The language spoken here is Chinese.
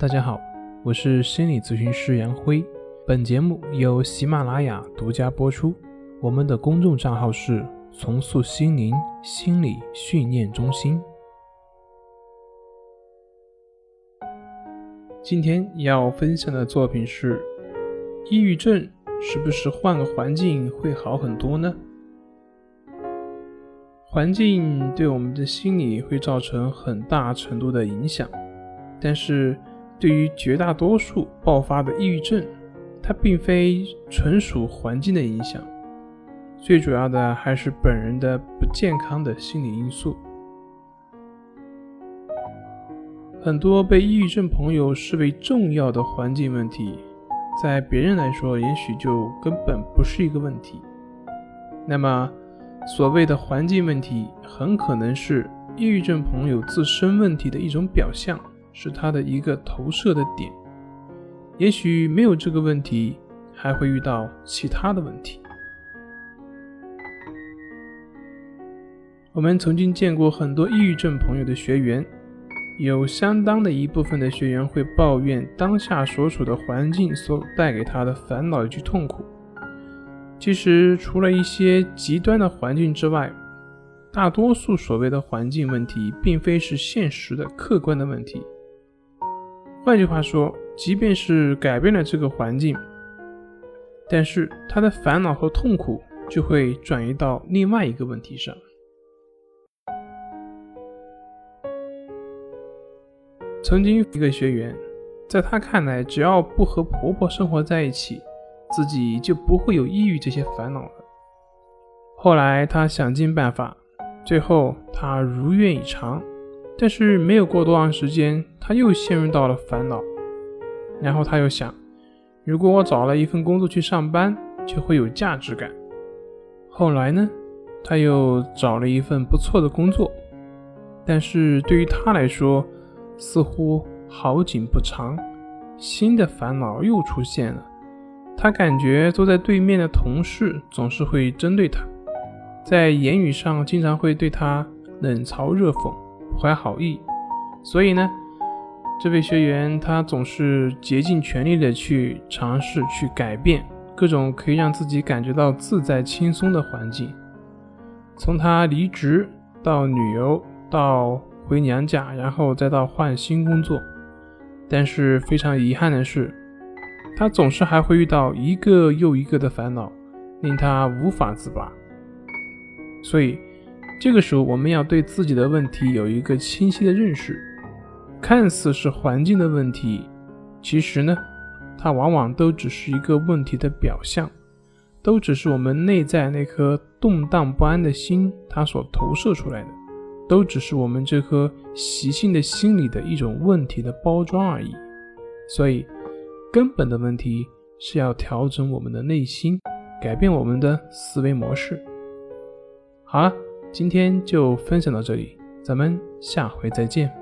大家好，我是心理咨询师杨辉。本节目由喜马拉雅独家播出。我们的公众账号是“重塑心灵心理训练中心”。今天要分享的作品是：抑郁症是不是换个环境会好很多呢？环境对我们的心理会造成很大程度的影响，但是对于绝大多数爆发的抑郁症，它并非纯属环境的影响，最主要的还是本人的不健康的心理因素。很多被抑郁症朋友视为重要的环境问题，在别人来说，也许就根本不是一个问题。那么，所谓的环境问题，很可能是抑郁症朋友自身问题的一种表象，是他的一个投射的点。也许没有这个问题，还会遇到其他的问题。我们曾经见过很多抑郁症朋友的学员，有相当的一部分的学员会抱怨当下所处的环境所带给他的烦恼以及痛苦。其实，除了一些极端的环境之外，大多数所谓的环境问题，并非是现实的客观的问题。换句话说，即便是改变了这个环境，但是他的烦恼和痛苦就会转移到另外一个问题上。曾经一个学员，在他看来，只要不和婆婆生活在一起。自己就不会有抑郁这些烦恼了。后来他想尽办法，最后他如愿以偿。但是没有过多长时间，他又陷入到了烦恼。然后他又想，如果我找了一份工作去上班，就会有价值感。后来呢，他又找了一份不错的工作，但是对于他来说，似乎好景不长，新的烦恼又出现了。他感觉坐在对面的同事总是会针对他，在言语上经常会对他冷嘲热讽，不怀好意。所以呢，这位学员他总是竭尽全力的去尝试去改变各种可以让自己感觉到自在轻松的环境。从他离职到旅游，到回娘家，然后再到换新工作。但是非常遗憾的是。他总是还会遇到一个又一个的烦恼，令他无法自拔。所以，这个时候我们要对自己的问题有一个清晰的认识。看似是环境的问题，其实呢，它往往都只是一个问题的表象，都只是我们内在那颗动荡不安的心它所投射出来的，都只是我们这颗习性的心理的一种问题的包装而已。所以。根本的问题是要调整我们的内心，改变我们的思维模式。好了，今天就分享到这里，咱们下回再见。